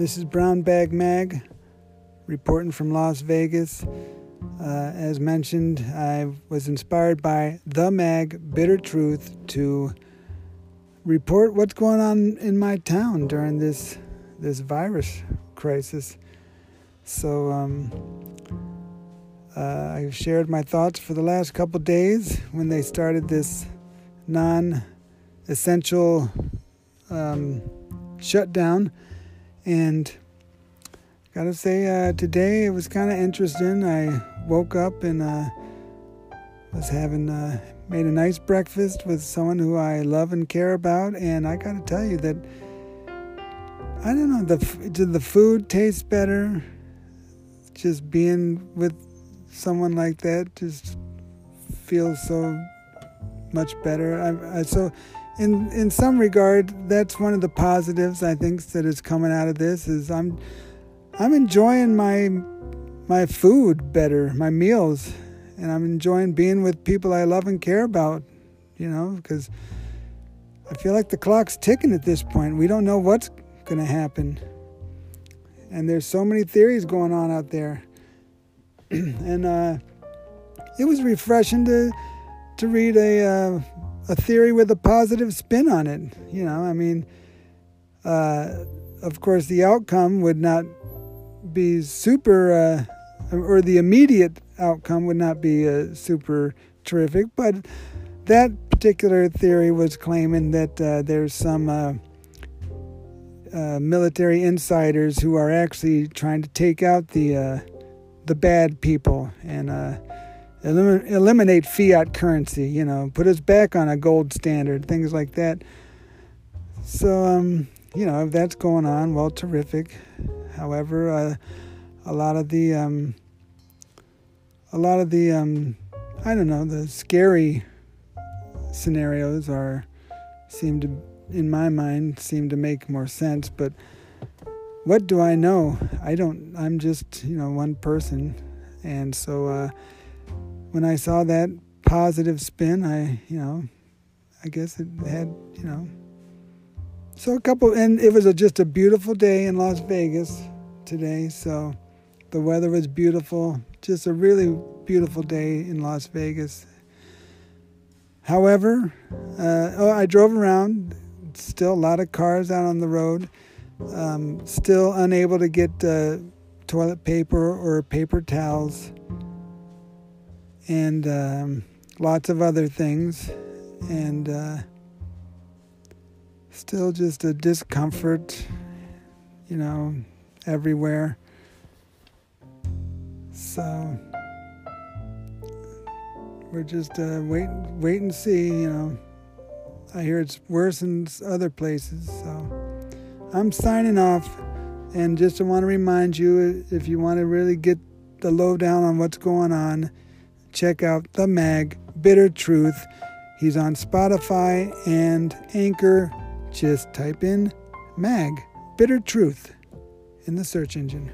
this is Brown Bag Mag reporting from Las Vegas. Uh, as mentioned, I was inspired by the mag Bitter Truth to report what's going on in my town during this this virus crisis. So um, uh, I've shared my thoughts for the last couple days when they started this non-essential um, shutdown, and gotta say uh, today it was kind of interesting. I woke up and uh, was having uh, made a nice breakfast with someone who I love and care about, and I gotta tell you that I don't know the did the food taste better? Just being with someone like that just feels so much better. I, I, so, in in some regard, that's one of the positives I think that is coming out of this is I'm I'm enjoying my my food better, my meals, and I'm enjoying being with people I love and care about. You know, because I feel like the clock's ticking at this point. We don't know what's going to happen, and there's so many theories going on out there, and uh, it was refreshing to to read a uh, a theory with a positive spin on it. You know, I mean, uh, of course, the outcome would not be super, uh, or the immediate outcome would not be uh, super terrific, but that particular theory was claiming that uh, there's some uh, uh, military insiders who are actually trying to take out the the bad people and elim- eliminate fiat currency. You know, put us back on a gold standard, things like that. So, um, you know, if that's going on, well, terrific. However, uh, a lot of the, um, a lot of the, um, I don't know, the scary scenarios are seem to, in my mind, seem to make more sense. But what do I know? I don't. I'm just, you know, one person, and so uh, when I saw that positive spin, I, you know, I guess it had, you know so a couple, and it was a, just a beautiful day in Las Vegas today. So the weather was beautiful, just a really beautiful day in Las Vegas. However, uh, oh, I drove around. Still a lot of cars out on the road. Um, still unable to get uh, toilet paper or paper towels, and um, lots of other things. And uh, still just a discomfort, you know, everywhere. So we're just uh, wait, wait and see. You know, I hear it's worse in other places. So I'm signing off, and just want to remind you, if you want to really get the lowdown on what's going on, check out the mag Bitter Truth. He's on Spotify and Anchor just type in MAG, Bitter Truth, in the search engine.